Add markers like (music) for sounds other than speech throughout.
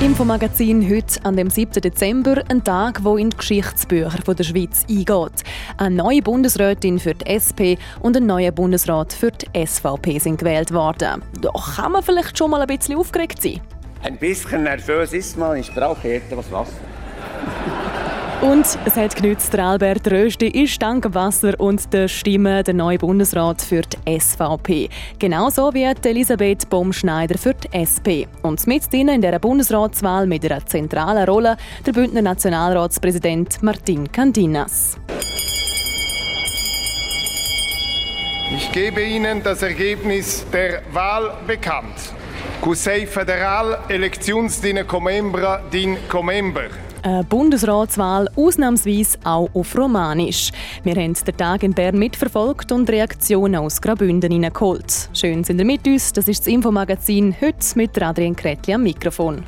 Infomagazin heute an dem 7. Dezember, ein Tag, wo in die Geschichtsbücher der Schweiz eingeht. Eine neue Bundesrätin für die SP und ein neuer Bundesrat für die SVP sind gewählt worden. Doch kann man vielleicht schon mal ein bisschen aufgeregt sein. Ein bisschen nervös ist man, ich brauche etwas Wasser. Und es hat genützt, Albert Rösti ist dank Wasser und der Stimme der neue Bundesrat für die SVP. Genauso wie Elisabeth Baumschneider für die SP. Und mit ihnen in der Bundesratswahl mit einer zentralen Rolle der Bündner Nationalratspräsident Martin Candinas. Ich gebe Ihnen das Ergebnis der Wahl bekannt. Conseil Federal Electionsdine Comembra din Comember. Eine Bundesratswahl ausnahmsweise auch auf Romanisch. Wir haben den Tag in Bern mitverfolgt und Reaktionen aus Graubünden hineingeholt. Schön sind ihr mit uns. Das ist das Infomagazin heute mit Adrian Kretli am Mikrofon.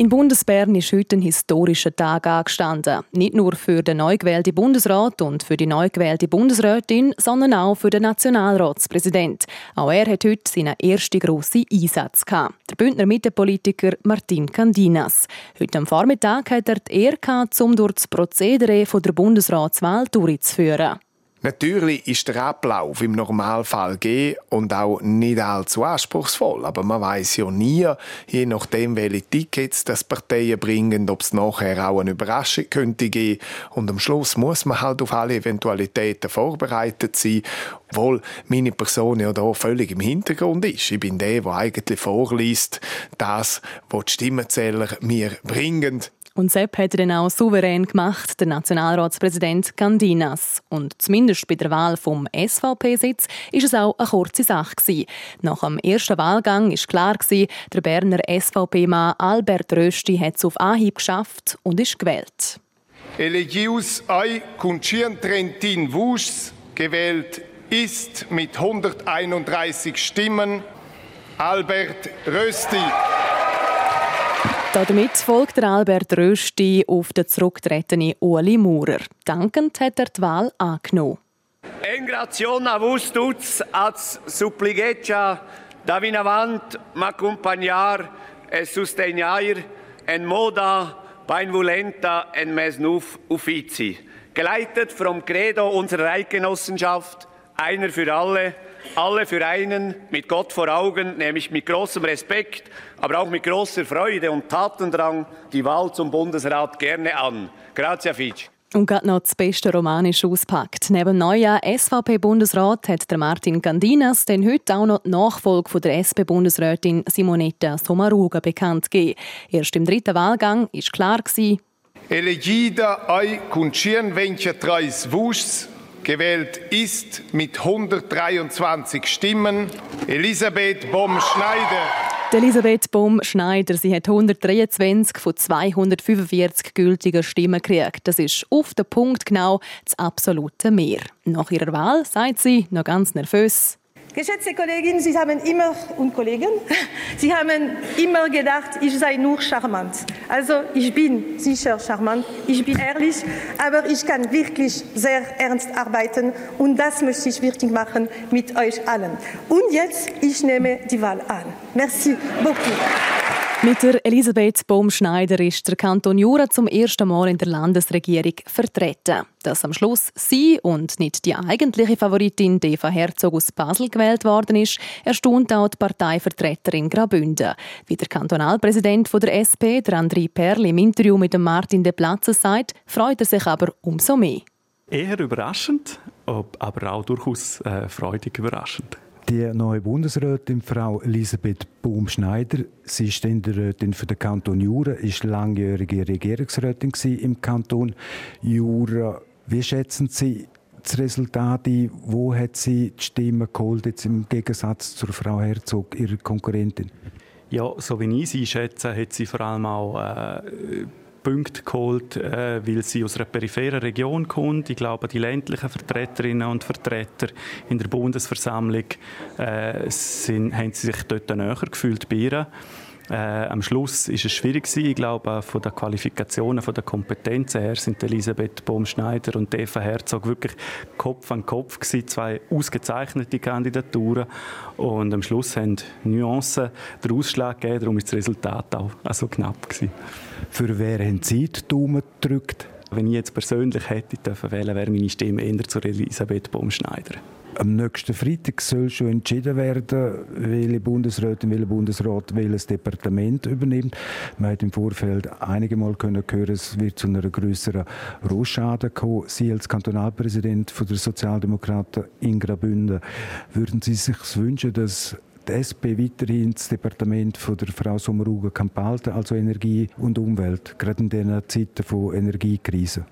In Bundesbern ist heute ein historischer Tag angestanden. Nicht nur für den neu gewählten Bundesrat und für die neu gewählte Bundesrätin, sondern auch für den Nationalratspräsident. Auch er hat heute seinen ersten grossen Einsatz gehabt. Der Bündner Mittepolitiker Martin Candinas. Heute am Vormittag hat er die Ehre gehabt, um durch das Prozedere der Bundesratswahl durchzuführen. Natürlich ist der Ablauf im Normalfall gegeben und auch nicht allzu anspruchsvoll. Aber man weiß ja nie, je nachdem, welche Tickets das Parteien bringen, ob es nachher auch eine Überraschung könnte geben. Und am Schluss muss man halt auf alle Eventualitäten vorbereitet sein. Obwohl meine Person ja da völlig im Hintergrund ist. Ich bin der, der eigentlich vorliest, das, was die Stimmenzähler mir bringen. Und Sepp hat dann auch souverän gemacht, der Nationalratspräsident Candinas. Und zumindest bei der Wahl vom SVP-Sitz ist es auch eine kurze Sache gewesen. Nach dem ersten Wahlgang ist klar gewesen, der Berner SVP-Mann Albert Rösti hat es auf Anhieb geschafft und ist gewählt. Elegius ei Kuncian Trentin Wus gewählt ist mit 131 Stimmen Albert Rösti. Damit folgt Albert Rösti auf den zurücktretenen Ueli Maurer. Dankend hat er die Wahl angenommen. Engrazione a vos tuts als suppliceccia davinavant m'accompagnar e sostegnar en moda benevolenta en mesnuf uffizi. Geleitet vom Credo unserer Eidgenossenschaft, einer für alle, alle für einen, mit Gott vor Augen, nämlich mit großem Respekt, aber auch mit großer Freude und Tatendrang die Wahl zum Bundesrat gerne an. Grazie, Fitch. Und gerade noch das beste Romanisch auspackt. Neben dem neuen SVP-Bundesrat hat der Martin Candinas denn heute auch noch die Nachfolge von der SP-Bundesrätin Simonetta Sommaruga bekannt gegeben. Erst im dritten Wahlgang war klar Elegida ai cuncien ventia treis vus gewählt ist mit 123 Stimmen Elisabeth Baum-Schneider. Elisabeth Baum-Schneider, sie hat 123 von 245 gültigen Stimmen gekriegt. Das ist auf den Punkt genau das absolute Mehr. Nach ihrer Wahl sagt sie, noch ganz nervös, Geschätzte Kolleginnen, Sie haben immer und Kollegen, (laughs) Sie haben immer gedacht, ich sei nur charmant. Also ich bin sicher charmant, ich bin ehrlich, aber ich kann wirklich sehr ernst arbeiten und das möchte ich wirklich machen mit euch allen. Und jetzt, ich nehme die Wahl an. Merci beaucoup. Mit der Elisabeth Baumschneider ist der Kanton Jura zum ersten Mal in der Landesregierung vertreten. Dass am Schluss sie und nicht die eigentliche Favoritin Eva Herzog aus Basel gewählt worden ist, erstaunt auch die Parteivertreterin Graubünden. Wie der Kantonalpräsident der SP, der André Perl, im Interview mit Martin de Platze sagt, freut er sich aber umso mehr. Eher überraschend, aber auch durchaus äh, freudig überraschend. Die neue Bundesrätin, Frau Elisabeth Baum-Schneider, sie ist Ständerätin für den Kanton Jura, ist langjährige Regierungsrätin im Kanton Jura. Wie schätzen Sie das Resultat ein? Wo hat sie die Stimme geholt, jetzt im Gegensatz zur Frau Herzog, ihrer Konkurrentin? Ja, so wie ich sie schätze, hat sie vor allem auch äh, Punkte geholt, äh, weil sie aus einer peripheren Region kommt. Ich glaube, die ländlichen Vertreterinnen und Vertreter in der Bundesversammlung äh, sind, haben sie sich dort näher gefühlt bei ihr. Äh, am Schluss ist es schwierig gewesen. Ich glaube, von der Qualifikationen, von der Kompetenzen her sind Elisabeth Baumschneider und Eva Herzog wirklich Kopf an Kopf gewesen. Zwei ausgezeichnete Kandidaturen. Und am Schluss haben Nuancen den Ausschlag gegeben. Darum ist das Resultat auch so knapp gewesen. Für wer haben Sie die Daumen gedrückt? Wenn ich jetzt persönlich hätte dürfen wählen, wäre meine Stimme eher zu Elisabeth Baumschneider. Am nächsten Freitag soll schon entschieden werden, welche Bundesrätin, welcher Bundesrat welches Departement übernimmt. Man hat im Vorfeld einige Mal können hören, es wird zu einer größeren Rohschade kommen. Sie als Kantonalpräsident der Sozialdemokraten in Graubünden, würden Sie sich wünschen, dass die SP weiterhin das Departement von der Frau Sommaruga kann behalten, also Energie und Umwelt, gerade in diesen Zeiten von Energiekrise?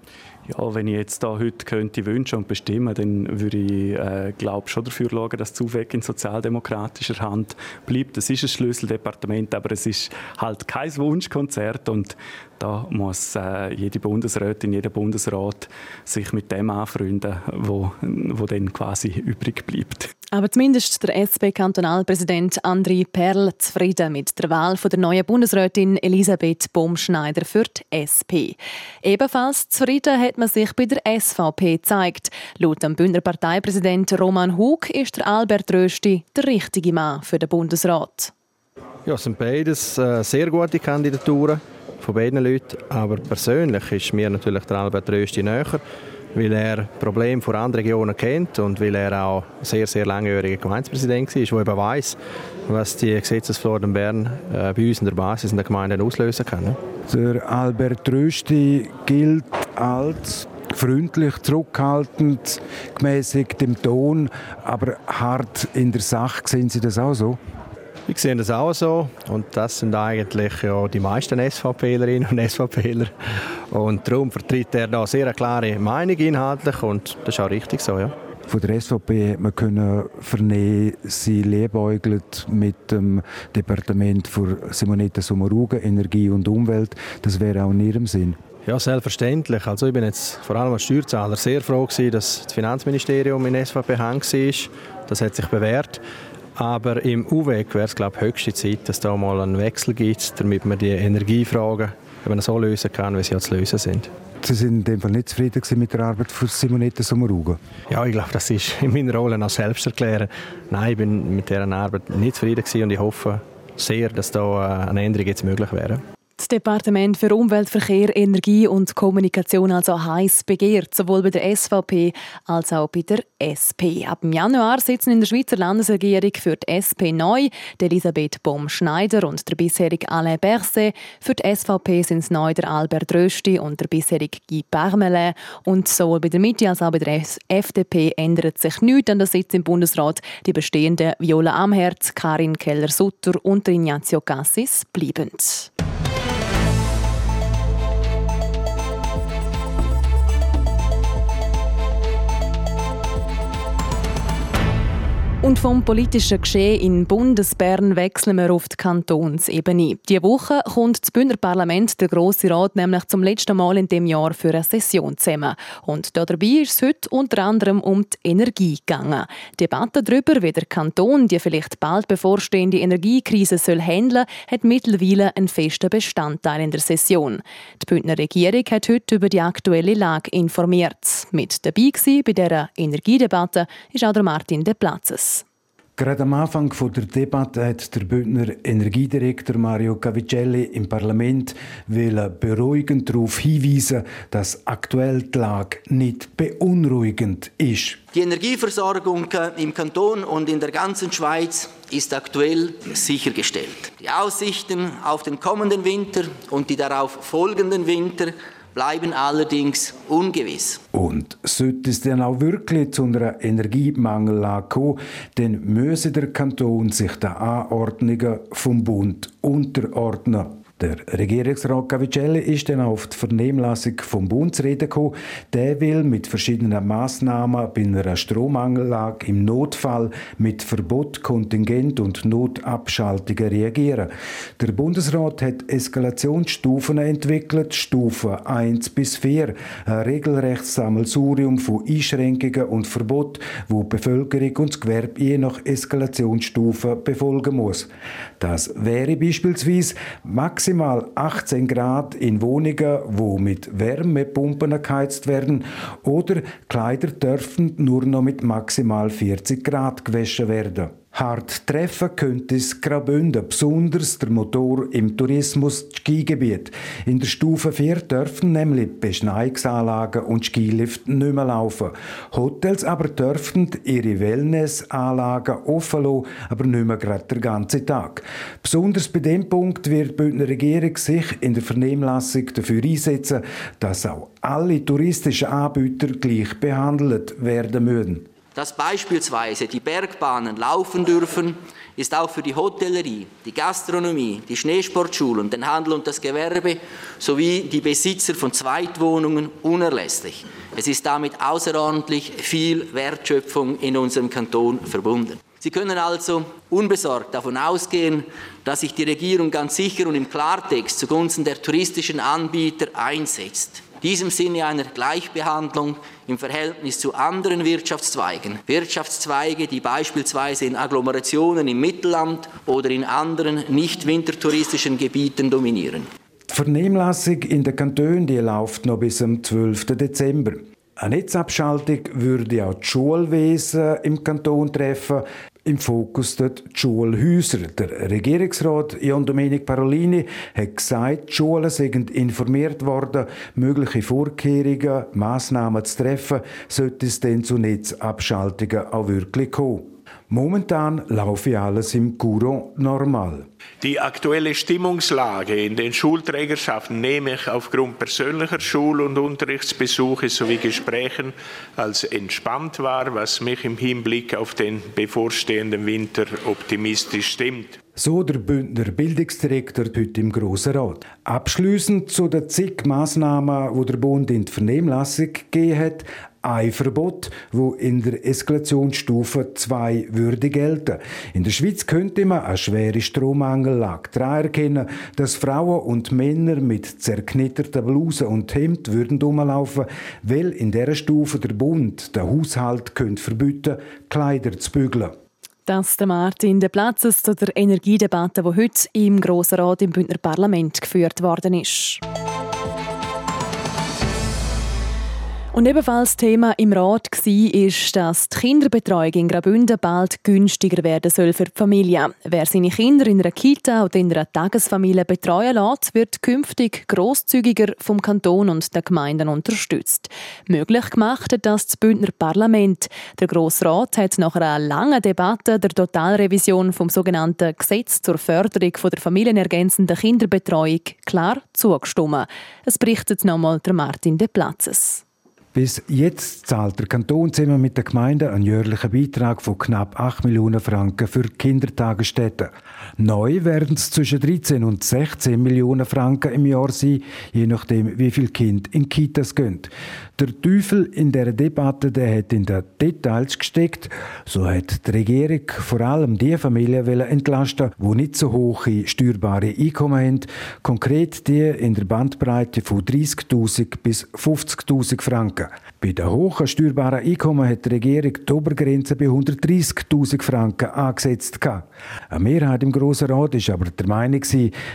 Ja, wenn ich jetzt da heute könnte wünschen und bestimmen, dann würde ich, äh, glaube schon dafür schauen, dass Zuweg in sozialdemokratischer Hand bleibt. Das ist ein Schlüsseldepartement, aber es ist halt kein Wunschkonzert und da muss äh, jede Bundesrätin, jeder Bundesrat sich mit dem anfreunden, wo, wo dann quasi übrig bleibt. Aber zumindest der SP-Kantonalpräsident André Perl zufrieden mit der Wahl von der neuen Bundesrätin Elisabeth Baumschneider für die SP. Ebenfalls zufrieden hat man sich bei der SVP gezeigt. Laut dem Bündner Parteipräsident Roman Hug ist der Albert Rösti der richtige Mann für den Bundesrat. Ja, es sind beides äh, sehr gute Kandidaturen von beiden Leuten. Aber persönlich ist mir natürlich der Albert Rösti näher weil er Probleme von anderen Regionen kennt und weil er auch sehr, sehr langjähriger Gemeindepräsident war, der eben weiss, was die Gesetzesflor in Bern äh, bei uns in der Basis in der Gemeinde auslösen kann. Der Albert Rösti gilt als freundlich, zurückhaltend, gemäßigt im Ton, aber hart in der Sache. Sehen Sie das auch so? Ich sehe das auch so und das sind eigentlich ja die meisten SVPlerinnen und SVPler und darum vertritt er da sehr eine klare Meinung inhaltlich und das ist auch richtig so, ja. Von der SVP hat man können vernehmen, sie liebäugelt mit dem Departement für Simonetta Sommaruga, Energie und Umwelt. Das wäre auch in ihrem Sinn. Ja, selbstverständlich. Also ich bin jetzt vor allem als Steuerzahler sehr froh gewesen, dass das Finanzministerium in SVP hang war. Das hat sich bewährt. Aber im U-Weg wäre es, glaube ich, höchste Zeit, dass da mal einen Wechsel gibt, damit man die Energiefragen eben so lösen kann, wie sie ja zu lösen sind. Sie sind in dem Fall nicht zufrieden mit der Arbeit von Simonetta Sommaruga? Ja, ich glaube, das ist in meiner Rolle auch selbst erklären. Nein, ich bin mit dieser Arbeit nicht zufrieden und ich hoffe sehr, dass da äh, eine Änderung jetzt möglich wäre. Departement für Umwelt, Verkehr, Energie und Kommunikation also heiß begehrt, sowohl bei der SVP als auch bei der SP. Ab dem Januar sitzen in der Schweizer Landesregierung für die SP neu Elisabeth Baum-Schneider und der bisherige Alain Berset. Für die SVP sind es neu der Albert Rösti und der bisherige Guy Parmelin. Und sowohl bei der Mitte als auch bei der FDP ändert sich nichts an der Sitz im Bundesrat. Die bestehenden Viola Amherz, Karin Keller-Sutter und Ignazio Cassis bleiben. Und vom politischen Geschehen in Bundesbern wechseln wir auf die Kantonsebene. Diese Woche kommt das Bündner Parlament, der Grosse Rat, nämlich zum letzten Mal in dem Jahr für eine Session zusammen. Und dabei ist es heute unter anderem um die Energie gegangen. Die Debatte darüber, wie der Kanton die vielleicht bald bevorstehende Energiekrise soll handeln, hat mittlerweile einen festen Bestandteil in der Session. Die Bündner Regierung hat heute über die aktuelle Lage informiert. Mit dabei bei dieser Energiedebatte ist auch der Martin De Platzes. Gerade am Anfang der Debatte hat der Bündner Energiedirektor Mario Cavicelli im Parlament beruhigend darauf hinweisen, dass aktuell die Lage nicht beunruhigend ist. Die Energieversorgung im Kanton und in der ganzen Schweiz ist aktuell sichergestellt. Die Aussichten auf den kommenden Winter und die darauf folgenden Winter bleiben allerdings ungewiss. Und sollte es dann auch wirklich zu einer Energiemangellage kommen, dann müsse der Kanton sich den Anordnungen vom Bund unterordnen. Der Regierungsrat Cavicelli ist dann auf die Vernehmlassung vom Bundesreden gekommen. Der will mit verschiedenen Massnahmen bei einer Strommangellage im Notfall mit Verbot, Kontingent und Notabschaltungen reagieren. Der Bundesrat hat Eskalationsstufen entwickelt, Stufen 1 bis 4, ein regelrechtes Sammelsurium von Einschränkungen und Verbot, wo die Bevölkerung und das Gewerbe je nach Eskalationsstufe befolgen muss. Das wäre beispielsweise maximal 18 Grad in Wohnungen, wo mit Wärmepumpen geheizt werden, oder Kleider dürfen nur noch mit maximal 40 Grad gewaschen werden. Hart treffen könnte es Graubünden, besonders der Motor im Tourismus Skigebiet. In der Stufe 4 dürfen nämlich Beschneiungsanlagen und Skilift nicht mehr laufen. Hotels aber dürfen ihre Wellnessanlagen offen lassen, aber nicht mehr gerade den ganzen Tag. Besonders bei dem Punkt wird die Bündner Regierung sich in der Vernehmlassung dafür einsetzen, dass auch alle touristischen Anbieter gleich behandelt werden müssen. Dass beispielsweise die Bergbahnen laufen dürfen, ist auch für die Hotellerie, die Gastronomie, die Schneesportschulen, den Handel und das Gewerbe sowie die Besitzer von Zweitwohnungen unerlässlich. Es ist damit außerordentlich viel Wertschöpfung in unserem Kanton verbunden. Sie können also unbesorgt davon ausgehen, dass sich die Regierung ganz sicher und im Klartext zugunsten der touristischen Anbieter einsetzt diesem Sinne einer Gleichbehandlung im Verhältnis zu anderen Wirtschaftszweigen. Wirtschaftszweige, die beispielsweise in Agglomerationen im Mittelland oder in anderen nicht wintertouristischen Gebieten dominieren. Die Vernehmlassung in den Kantonen die läuft noch bis zum 12. Dezember. Eine Netzabschaltung würde auch das Schulwesen im Kanton treffen. Im Fokus dort die Schulhäuser. Der Regierungsrat Jan Domenic Parolini hat gesagt, die Schulen sind informiert worden, mögliche Vorkehrungen, Massnahmen zu treffen, sollte es denn zu Netzabschaltungen auch wirklich kommen. Momentan laufe alles im Courant normal. Die aktuelle Stimmungslage in den Schulträgerschaften nehme ich aufgrund persönlicher Schul- und Unterrichtsbesuche sowie Gesprächen als entspannt wahr, was mich im Hinblick auf den bevorstehenden Winter optimistisch stimmt. So der Bündner Bildungsdirektor heute im Grossen Rat. Abschließend zu den zig Massnahmen, die der Bund in die Vernehmlassung gegeben hat, ein Verbot, wo in der Eskalationsstufe 2 würde gelten. In der Schweiz könnte man eine schwere Strommangellage daran erkennen, dass Frauen und Männer mit zerknitterten Blusen und Hemd würden rumlaufen, weil in dieser Stufe der Bund den Haushalt könnte verbieten, Kleider zu bügeln. Das der Martin de Platzes zu der Energiedebatte, die heute im Grossen Rat im Bündner Parlament geführt worden ist. Und ebenfalls Thema im Rat war, ist, dass die Kinderbetreuung in Graubünden bald günstiger werden soll für die Familie. Wer seine Kinder in einer Kita oder in einer Tagesfamilie betreuen lässt, wird künftig grosszügiger vom Kanton und den Gemeinden unterstützt. Möglich gemacht hat das, das Bündner Parlament. Der Grosse Rat hat nach einer langen Debatte der Totalrevision vom sogenannten Gesetz zur Förderung der familienergänzenden Kinderbetreuung klar zugestimmt. Es berichtet nochmal Martin de Platzes. Bis jetzt zahlt der Kanton zusammen mit den Gemeinden einen jährlichen Beitrag von knapp 8 Millionen Franken für Kindertagesstätten. Neu werden es zwischen 13 und 16 Millionen Franken im Jahr sein, je nachdem, wie viele Kinder in Kitas gehen. Der Teufel in der Debatte der hat in den Details gesteckt. So hat die Regierung vor allem die Familien entlasten, die nicht so hohe steuerbare Einkommen haben, konkret die in der Bandbreite von 30.000 bis 50.000 Franken. Bei den hohen steuerbaren Einkommen hat die Regierung die Obergrenze bei 130.000 Franken angesetzt. Eine Mehrheit im Grossen Rat war aber der Meinung,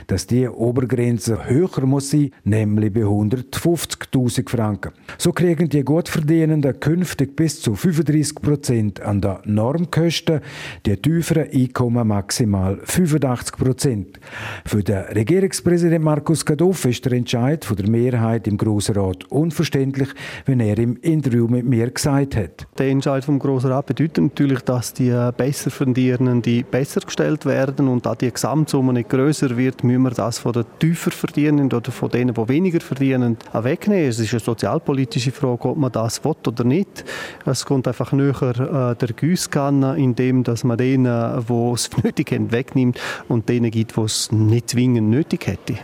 dass die Obergrenze höher muss sein, nämlich bei 150.000 Franken. So kriegen die Gutverdienenden künftig bis zu 35 Prozent an den Normkosten, die tieferen Einkommen maximal 85 Prozent. Für den Regierungspräsident Markus Gadoff ist der Entscheid von der Mehrheit im Grossen Rat unverständlich, wenn er im Interview mit mir gesagt hat. Der Entscheid vom Grossen Rat bedeutet natürlich, dass die besser Verdienenden besser gestellt werden und da die Gesamtsumme nicht größer wird, müssen wir das von den tiefer Verdienenden oder von denen, die weniger verdienen, wegnehmen. Es ist eine sozialpolitische Frage, ob man das will oder nicht. Es kommt einfach näher äh, der Gießkanne, indem dass man denen, die es (laughs) nötig haben, wegnimmt und denen gibt, die es nicht zwingend nötig hätte.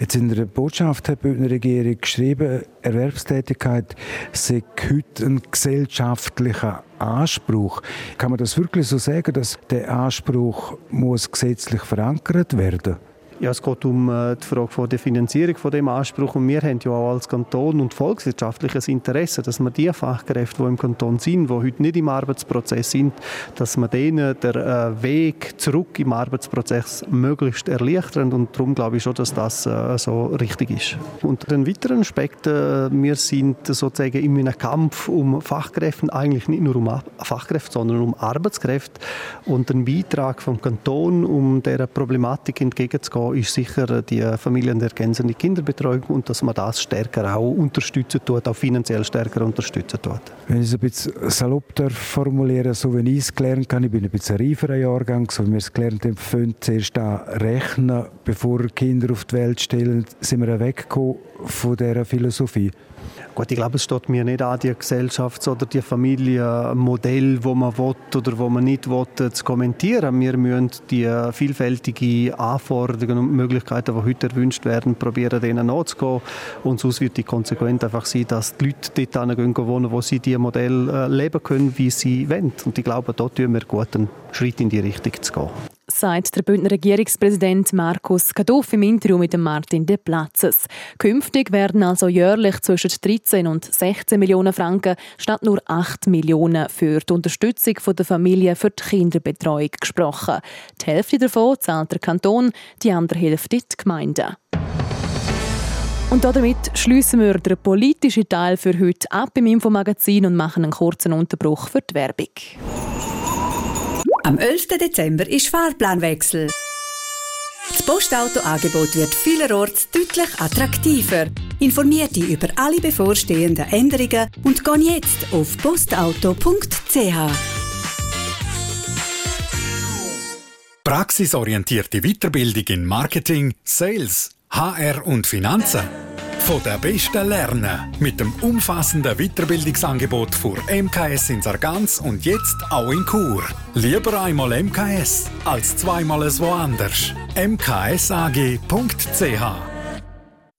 Jetzt in der Botschaft hat die Bündner Regierung geschrieben, Erwerbstätigkeit sei heute ein gesellschaftlicher Anspruch. Kann man das wirklich so sagen, dass der Anspruch muss gesetzlich verankert werden muss? Ja, es geht um äh, die Frage der Finanzierung von dem Anspruch. Und wir haben ja auch als Kanton und volkswirtschaftliches Interesse, dass wir die Fachkräfte, die im Kanton sind, die heute nicht im Arbeitsprozess sind, dass wir denen den äh, Weg zurück im Arbeitsprozess möglichst erleichtern. Und darum glaube ich schon, dass das äh, so richtig ist. Und ein weiterer Aspekt, wir sind sozusagen in einem Kampf um Fachkräfte, eigentlich nicht nur um Fachkräfte, sondern um Arbeitskräfte. Und ein Beitrag vom Kanton, um dieser Problematik entgegenzugehen, ist sicher die familienergänzende Kinderbetreuung und dass man das stärker auch unterstützen tut, auch finanziell stärker unterstützen tut. Wenn ich es ein bisschen salopp formulieren so wie ich es gelernt habe, ich bin ein bisschen reiferer Jahrgang, so wie wir es gelernt haben, fünf zuerst rechnen, bevor Kinder auf die Welt stellen, sind wir weggekommen von dieser Philosophie. Gut, ich glaube, es steht mir nicht an, die Gesellschafts- oder die Familienmodell, wo man will oder wo man nicht will, zu kommentieren. Wir müssen die vielfältigen Anforderungen und Möglichkeiten, die heute erwünscht werden, probieren, denen nachzugehen. Und sonst wird die Konsequenz einfach sein, dass die Leute dort gehen wohnen, wo sie die Modell äh, leben können, wie sie wollen. Und ich glaube, dort tun wir gut, einen Schritt in die Richtung zu gehen sagt der Bündner Regierungspräsident Markus Kaduff im Interview mit Martin De Platzes. Künftig werden also jährlich zwischen 13 und 16 Millionen Franken statt nur 8 Millionen für die Unterstützung der Familie für die Kinderbetreuung gesprochen. Die Hälfte davon zahlt der Kanton, die andere Hälfte die Gemeinden. Und damit schließen wir den politischen Teil für heute ab im Infomagazin und machen einen kurzen Unterbruch für die Werbung. Am 11. Dezember ist Fahrplanwechsel. Das Postauto-Angebot wird vielerorts deutlich attraktiver. Informiert dich über alle bevorstehenden Änderungen und geh jetzt auf postauto.ch. Praxisorientierte Weiterbildung in Marketing, Sales, HR und Finanzen. Von der Besten lernen. Mit dem umfassenden Weiterbildungsangebot für MKS in Sargans und jetzt auch in Chur. Lieber einmal MKS als zweimal es woanders. mksag.ch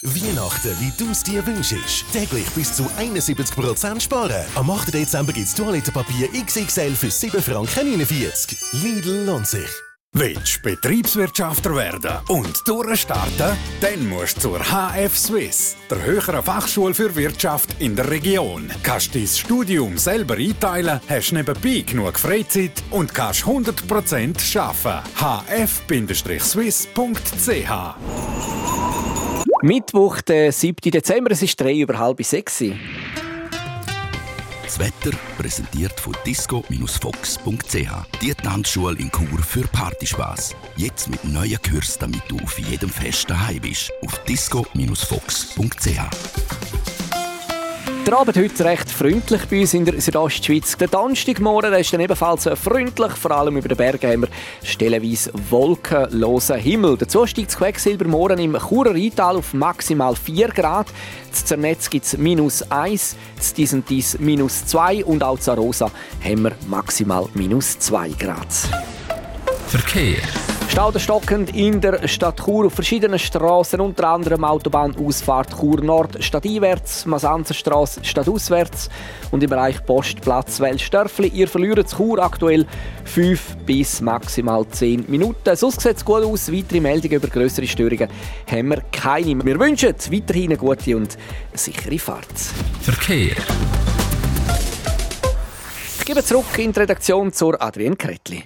Weihnachten, wie du es dir wünschst. Täglich bis zu 71% sparen. Am 8. Dezember gibt es Toilettenpapier XXL für 7 Franken 49. Lidl lohnt sich. Willst Betriebswirtschafter werden und durchstarten? Dann musst du zur HF Swiss, der höheren Fachschule für Wirtschaft in der Region. Kannst dein Studium selber einteilen, hast nebenbei genug Freizeit und kannst 100% arbeiten. hf-swiss.ch Mittwoch, der 7. Dezember, es ist drei über halb sechs. Das Wetter präsentiert von disco-fox.ch. Die Tanzschule in Chur für Partyspaß. Jetzt mit neuen Kürzen, damit du auf jedem Fest daheim bist. Auf disco-fox.ch. Der Abend heute recht freundlich bei uns in der Südostschweiz. Der Donnerstagmorgen ist dann ebenfalls freundlich, vor allem über den Bergen haben wir stellenweise wolkenlosen Himmel. Dazu steigt das Quecksilbermorgen im Churer Rheintal auf maximal 4 Grad. Z Zernetz gibt es minus 1, z Disentis minus 2 und auch Zarosa haben wir maximal minus 2 Grad. Verkehr. Stauderstockend in der Stadt Chur auf verschiedenen Straßen, unter anderem Autobahnausfahrt Chur Nord stadteinwärts, Masanzerstraße stadtauswärts und im Bereich Postplatz Welsdörfli. Ihr verliert Chur aktuell 5 bis maximal 10 Minuten. Sonst sieht es gut aus. Weitere Meldungen über größere Störungen haben wir keine. Wir wünschen weiterhin eine gute und sichere Fahrt. Verkehr. Ich gebe zurück in die Redaktion zur Adrienne Kretli.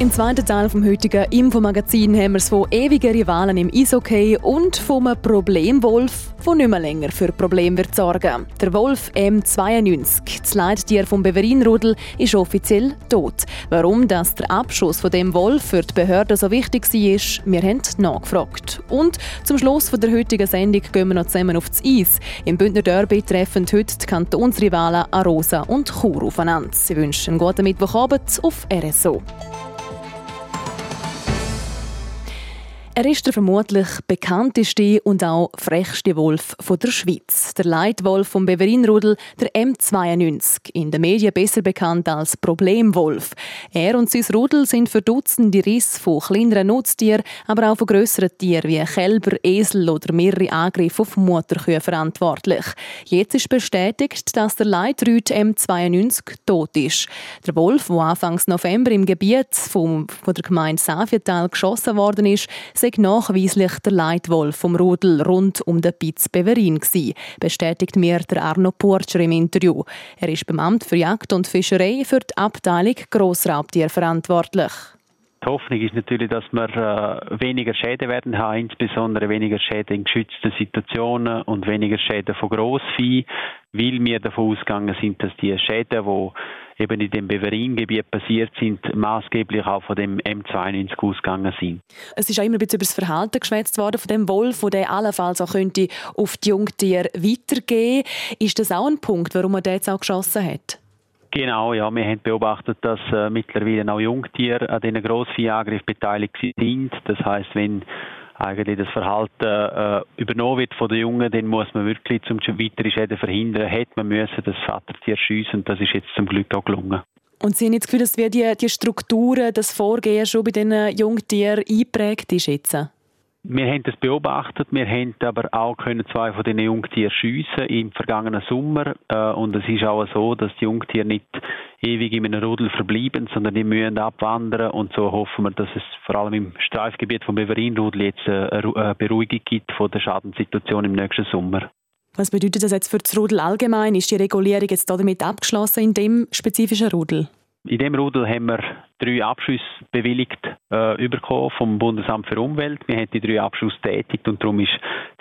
Im zweiten Teil vom heutigen Infomagazin haben wir es von ewigen Rivalen im Eishockey und vom Problemwolf, der nicht mehr länger für Probleme wird sorgen. Der Wolf M92, das Leittier vom Beverinrudel, ist offiziell tot. Warum das der Abschuss von dem Wolf für die Behörden so wichtig war, wir haben nachgefragt. Und zum Schluss von der heutigen Sendung gehen wir noch zusammen aufs Eis. Im Bündner Derby treffen heute die Kantonsrivalen Arosa und Chur aufeinander. Sie wünschen einen guten Mittwochabend auf RSO. Er ist der vermutlich bekannteste und auch frechste Wolf der Schweiz. Der Leitwolf vom Beverinrudel, der M92, in den Medien besser bekannt als Problemwolf. Er und sein Rudel sind für Dutzende Risse von kleineren Nutztieren, aber auch von grösseren Tieren wie Kälber, Esel oder mehrere Angriffe auf Mutterkühe verantwortlich. Jetzt ist bestätigt, dass der Leitrüt M92 tot ist. Der Wolf, der Anfangs November im Gebiet von der Gemeinde Savietal geschossen worden ist, sei nachweislich der Leitwolf vom Rudel rund um den Piz Beverin gsi, bestätigt mir der Arno Porcher im Interview. Er ist beim Amt für Jagd und Fischerei für die Abteilung Grossraubtier verantwortlich. Die Hoffnung ist natürlich, dass wir äh, weniger Schäden werden haben, insbesondere weniger Schäden in geschützten Situationen und weniger Schäden von Grossvieh, weil wir davon ausgegangen sind, dass die Schäden, die eben in dem Beverin-Gebiet passiert sind, maßgeblich auch von dem M92 ausgegangen sind. Es ist auch immer ein bisschen über das Verhalten geschwätzt worden von dem Wolf, wo der allenfalls auch könnte auf die Jungtiere weitergehen. Ist das auch ein Punkt, warum er den jetzt auch geschossen hat? Genau, ja, wir haben beobachtet, dass äh, mittlerweile auch Jungtiere an diesen Grossviehangriff beteiligt sind. Das heißt, wenn eigentlich das Verhalten äh, übernommen wird von den Jungen, dann muss man wirklich zum weitere Schäden verhindern, hätte man müssen das Vatertier schiessen und das ist jetzt zum Glück auch gelungen. Und Sie haben jetzt das Gefühl, dass die, die Strukturen, das Vorgehen schon bei diesen Jungtieren eingeprägt ist jetzt? Wir haben das beobachtet, wir haben aber auch können zwei von den Jungtieren schiessen im vergangenen Sommer äh, und es ist auch so, dass die Jungtiere nicht ewig in einem Rudel verbleiben, sondern die müssen abwandern und so hoffen wir, dass es vor allem im Streifgebiet vom Beverin-Rudel jetzt eine Beruhigung gibt von der Schadenssituation im nächsten Sommer. Was bedeutet das jetzt für das Rudel allgemein? Ist die Regulierung jetzt damit abgeschlossen in dem spezifischen Rudel? In dem Rudel haben wir drei Abschüsse bewilligt äh, bekommen vom Bundesamt für Umwelt. Wir haben die drei Abschüsse tätigt und darum ist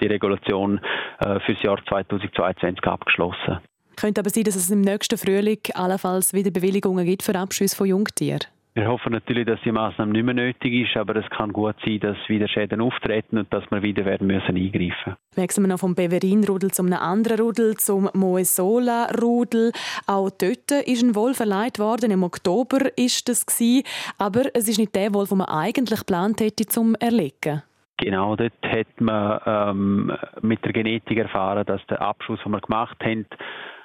die Regulation äh, für das Jahr 2022 abgeschlossen. Könnte aber sein, dass es im nächsten Frühling allenfalls wieder Bewilligungen gibt für Abschüsse von Jungtieren? Wir hoffen natürlich, dass die Maßnahme nicht mehr nötig ist, aber es kann gut sein, dass wieder Schäden auftreten und dass wir wieder werden müssen eingreifen. Wechseln wir noch vom Beverin-Rudel zum einem anderen Rudel, zum Moesola-Rudel. Auch dort ist ein Wolf verleiht worden. Im Oktober ist das gewesen, aber es ist nicht der Wolf, den man eigentlich geplant hätte zum erlegen. Genau, dort hat man ähm, mit der Genetik erfahren, dass der Abschuss, den wir gemacht haben,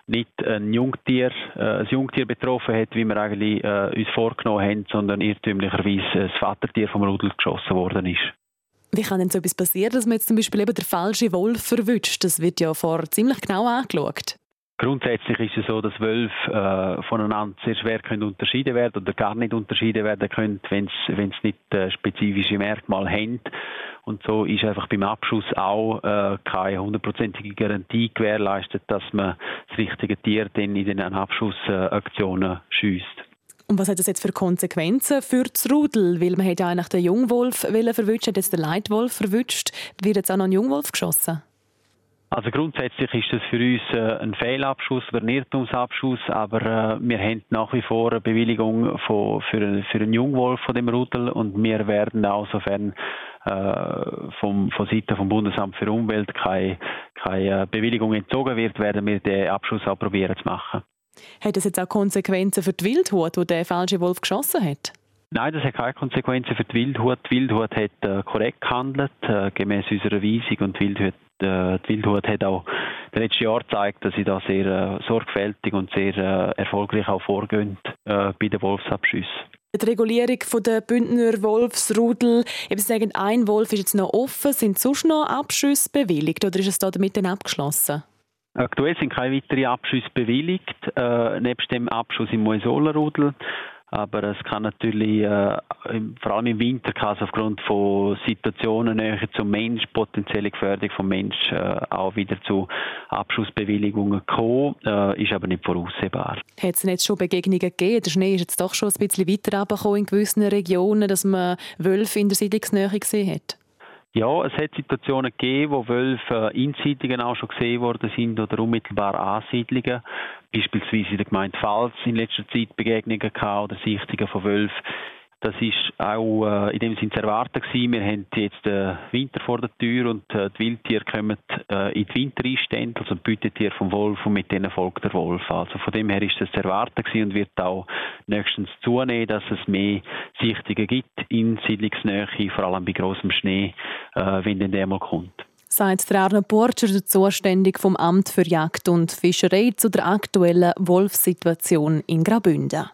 nicht ein Jungtier, äh, ein Jungtier betroffen hat, wie wir eigentlich äh, uns vorgenommen haben, sondern irrtümlicherweise das Vatertier vom Rudel geschossen worden ist. Wie kann denn so etwas passieren, dass man jetzt zum Beispiel eben der falsche Wolf verwünscht? Das wird ja vor ziemlich genau angeschaut. Grundsätzlich ist es so, dass Wölfe äh, voneinander sehr schwer können unterschieden werden oder gar nicht unterschieden werden können, wenn sie nicht äh, spezifische Merkmale haben. Und so ist einfach beim Abschuss auch äh, keine hundertprozentige Garantie gewährleistet, dass man das richtige Tier dann in den Abschussaktionen schießt. Und was hat das jetzt für Konsequenzen für das Rudel? Weil man hat ja eigentlich den Jungwolf verwünscht, hat jetzt den Leitwolf verwünscht. Wird jetzt auch noch ein Jungwolf geschossen? Also grundsätzlich ist das für uns äh, ein Fehlabschuss oder ein Irrtumsabschuss, aber äh, wir haben nach wie vor eine Bewilligung von, für, für einen Jungwolf von dem Rudel und wir werden auch, sofern äh, vom, von Seiten vom Bundesamt für Umwelt keine, keine Bewilligung entzogen wird, werden wir den Abschuss auch probieren zu machen. Hat das jetzt auch Konsequenzen für die Wildhut, wo der falsche Wolf geschossen hat? Nein, das hat keine Konsequenzen für die Wildhut. Die Wildhut hat äh, korrekt gehandelt, äh, gemäß unserer Weisung. Und die Wildhut, äh, die Wildhut hat auch das letzte Jahr gezeigt, dass sie da sehr äh, sorgfältig und sehr äh, erfolgreich auch vorgehen äh, bei den Wolfsabschüssen. Die Regulierung der Bündner Wolfsrudel, eben sagen, ein Wolf ist jetzt noch offen, sind sonst noch Abschüsse bewilligt oder ist es da damit dann abgeschlossen? Aktuell sind keine weiteren Abschüsse bewilligt, äh, nebst dem Abschuss im Moisola-Rudel. Aber es kann natürlich, äh, vor allem im Winter, kann es aufgrund von Situationen näher zum Mensch, potenzielle Gefährdung vom Mensch, äh, auch wieder zu Abschussbewilligungen kommen, äh, ist aber nicht voraussehbar. Hat es jetzt schon Begegnungen gegeben? Der Schnee ist jetzt doch schon ein bisschen weiter in gewissen Regionen, dass man Wölfe in der Siedlungsnähe gesehen hat? Ja, es hat Situationen gegeben, wo Wölfe in Siedlungen auch schon gesehen worden sind oder unmittelbar Ansiedlungen. Beispielsweise in der Gemeinde Pfalz in letzter Zeit Begegnungen gehabt oder Sichtungen von Wölfen Das ist auch äh, in dem Sinne zu erwarten gewesen. Wir haben jetzt den Winter vor der Tür und äh, die Wildtiere kommen äh, in die Wintereinstände, also die Beutetiere vom Wolf und mit denen folgt der Wolf. Also von dem her ist das zu erwarten gewesen und wird auch nächstens zunehmen, dass es mehr Sichtungen gibt in Siedlungsnähe, vor allem bei großem Schnee, äh, wenn dann der mal kommt sagt der Arne Porcher, der zuständig vom Amt für Jagd und Fischerei, zu der aktuellen Wolfssituation in Graubünden.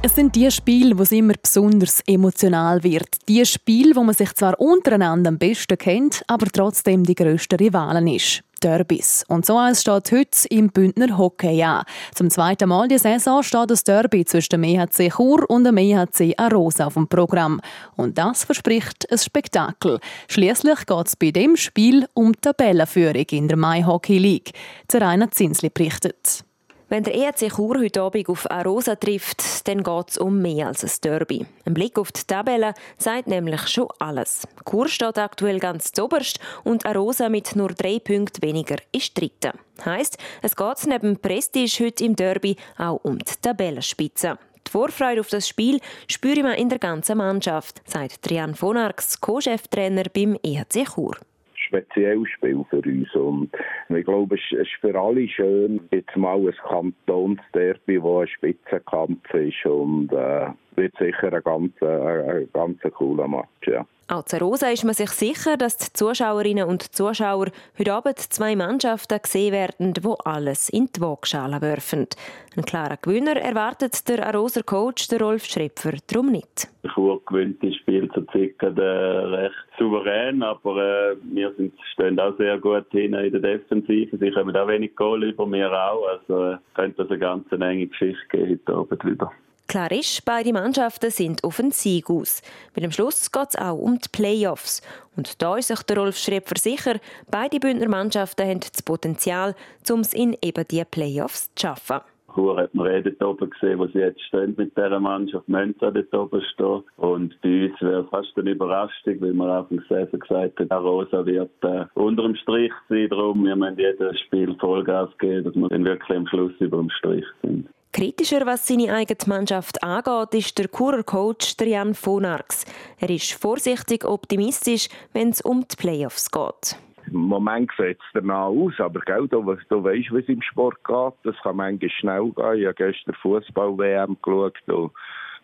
Es sind die Spiele, wo es immer besonders emotional wird. Die Spiele, wo man sich zwar untereinander am besten kennt, aber trotzdem die grössten Rivalen ist. Derbys. Und so eins steht heute im Bündner Hockey an. Zum zweiten Mal die Saison steht das Derby zwischen dem EHC Chur und dem EHC Arosa auf dem Programm. Und das verspricht ein Spektakel. Schließlich geht es bei dem Spiel um die Tabellenführung in der Mai Hockey League. Der Rainer Zinsli berichtet. Wenn der ERC Chur heute Abend auf Arosa trifft, dann geht es um mehr als ein Derby. Ein Blick auf die Tabelle sagt nämlich schon alles. Chur steht aktuell ganz zoberst und Arosa mit nur drei Punkten weniger ist Dritte. Heißt, es geht neben Prestige heute im Derby auch um die Tabellenspitze. Die Vorfreude auf das Spiel spüre man in der ganzen Mannschaft, sagt Trian von Co-Cheftrainer beim EHC Chur spezielles Spiel für uns. Und ich glaube, es ist für alle schön, jetzt mal ein Kantonsderby, wo ein Spitzenkampf ist und äh, wird sicher ein ganz, äh, ein ganz cooler Match. Ja. Auch zu Rosa ist man sich sicher, dass die Zuschauerinnen und Zuschauer heute Abend zwei Mannschaften gesehen werden, die alles in die Waagschale werfen. Ein klarer Gewinner erwartet der Aroser Coach, der Rolf Schrepfer, darum nicht. Der Chur gewinnt das Spiel zu circa recht souverän, aber äh, wir sind, stehen auch sehr gut hin in der Defensive. Sie kommen auch wenig Goal über, mir auch. Also äh, könnte das eine ganz enge Geschichte geben heute Abend wieder. Klar ist, beide Mannschaften sind auf den Sieg aus. Weil am Schluss geht es auch um die Playoffs. Und da ist sich der Rolf Schrepfer sicher, beide Bündner Mannschaften haben das Potenzial, um es in eben diese Playoffs zu schaffen. Chur hat man eh dort oben gesehen, wo sie jetzt stehen mit dieser Mannschaft. Mensa dort oben stehen. Und bei uns wäre fast eine Überraschung, weil auf dem Saison gesagt haben, Rosa wird äh, unter dem Strich sein. Darum, wir müssen jedes Spiel Vollgas geben, dass wir dann wirklich am Schluss über dem Strich sind. Kritischer, was seine eigene Mannschaft angeht, ist der Churer Coach Jan Vonarx. Er ist vorsichtig optimistisch, wenn es um die Playoffs geht. Im Moment sieht es danach aus, aber du, du weißt, wie es im Sport geht. Das kann manchmal schnell gehen. Ich habe gestern Fußball-WM geschaut und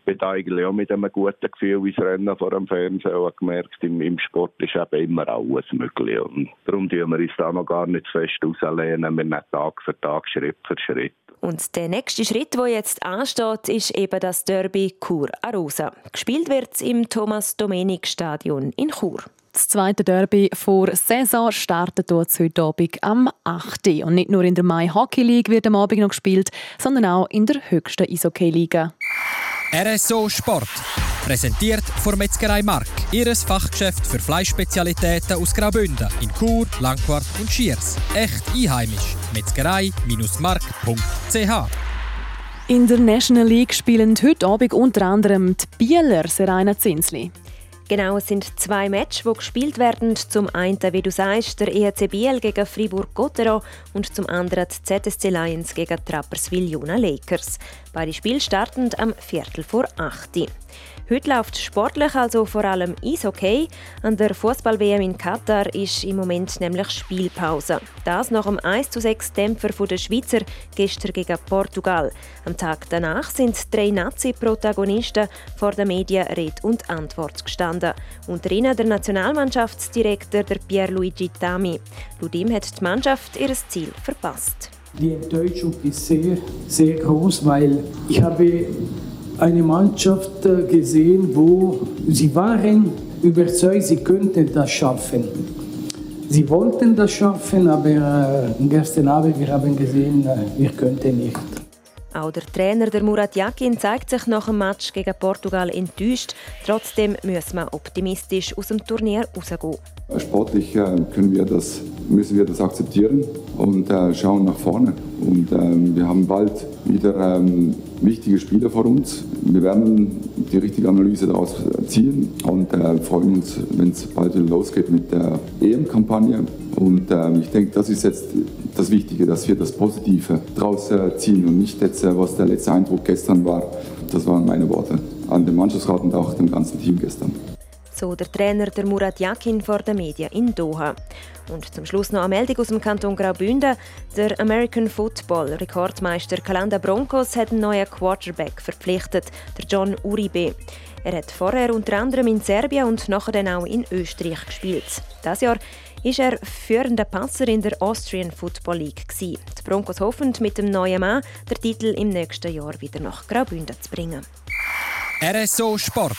bin eigentlich auch mit einem guten Gefühl ins Rennen vor dem Fernsehen und gemerkt, im, Sport ist eben immer alles möglich. Und darum tun wir uns da noch gar nicht fest rauslehnen. Wir nehmen Tag für Tag, Schritt für Schritt. Und der nächste Schritt, der jetzt ansteht, ist eben das Derby Chur Arosa. Gespielt wird es im Thomas Domenik Stadion in Chur. Das zweite Derby vor Saison startet dort heute Abend am 8. Und nicht nur in der Mai Hockey League wird am Abend noch gespielt, sondern auch in der höchsten Eishockey-Liga. RSO Sport. Präsentiert von Metzgerei Mark. Ihres Fachgeschäft für Fleischspezialitäten aus Graubünden in Chur, Langquart und Schiers. Echt einheimisch. Metzgerei-mark.ch In der National League spielen heute Abend unter anderem die Bieler Serena Zinsli. Genau, es sind zwei Matches, die gespielt werden. Zum einen, wie du sagst, der EHC Biel gegen Fribourg-Gottero und zum anderen die ZSC Lions gegen Trapperswil Juna Lakers. Beide Spiele starten am Viertel vor 8 Uhr. Heute läuft sportlich also vor allem Eishockey. An der Fußball-WM in Katar ist im Moment nämlich Spielpause. Das nach dem 1:6 Dämpfer der Schweizer gestern gegen Portugal. Am Tag danach sind drei Nazi-Protagonisten vor den Medien Rede und Antwort gestanden. Unter ihnen der Nationalmannschaftsdirektor der Pierluigi Tami. Laut ihm hat die Mannschaft ihr Ziel verpasst. Die Enttäuschung ist sehr, sehr groß, weil ich habe eine Mannschaft äh, gesehen, wo sie waren überzeugt, sie könnten das schaffen. Sie wollten das schaffen, aber äh, gestern Abend wir haben gesehen, äh, wir könnten nicht. Auch der Trainer der Murat Yakin zeigt sich nach dem Match gegen Portugal enttäuscht. Trotzdem müssen wir optimistisch aus dem Turnier rausgehen. Sportlich äh, können wir das, müssen wir das akzeptieren und äh, schauen nach vorne. Und ähm, wir haben bald wieder ähm, wichtige Spiele vor uns. Wir werden die richtige Analyse daraus ziehen und äh, freuen uns, wenn es bald losgeht mit der EM-Kampagne. Und äh, ich denke, das ist jetzt das Wichtige, dass wir das Positive draus ziehen und nicht jetzt, was der letzte Eindruck gestern war. Das waren meine Worte an den Mannschaftsrat und auch dem ganzen Team gestern. So der Trainer der Murat Yakin vor den Medien in Doha. Und zum Schluss noch eine Meldung aus dem Kanton Graubünden. Der American Football Rekordmeister Kalanda Broncos hat einen neuen Quarterback verpflichtet, der John Uribe. Er hat vorher unter anderem in Serbien und nachher dann auch in Österreich gespielt. Das Jahr ist er führender Passer in der Austrian Football League. Die Broncos hoffen mit dem neuen Mann den Titel im nächsten Jahr wieder nach Graubünden zu bringen. RSO Sport.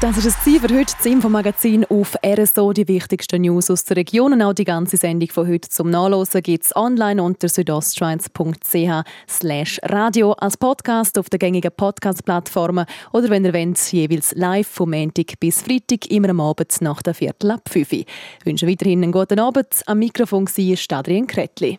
das ist es für heute. Das Infomagazin auf RSO. Die wichtigsten News aus der Region und auch die ganze Sendung von heute zum Nachlesen gibt es online unter südostschweiz.ch radio als Podcast auf der gängigen Podcast-Plattformen oder wenn ihr wollt, jeweils live vom Montag bis Freitag immer am Abend nach der Viertel ab 5 Ich wünsche weiterhin einen guten Abend. Am Mikrofon war Adrian Kretli.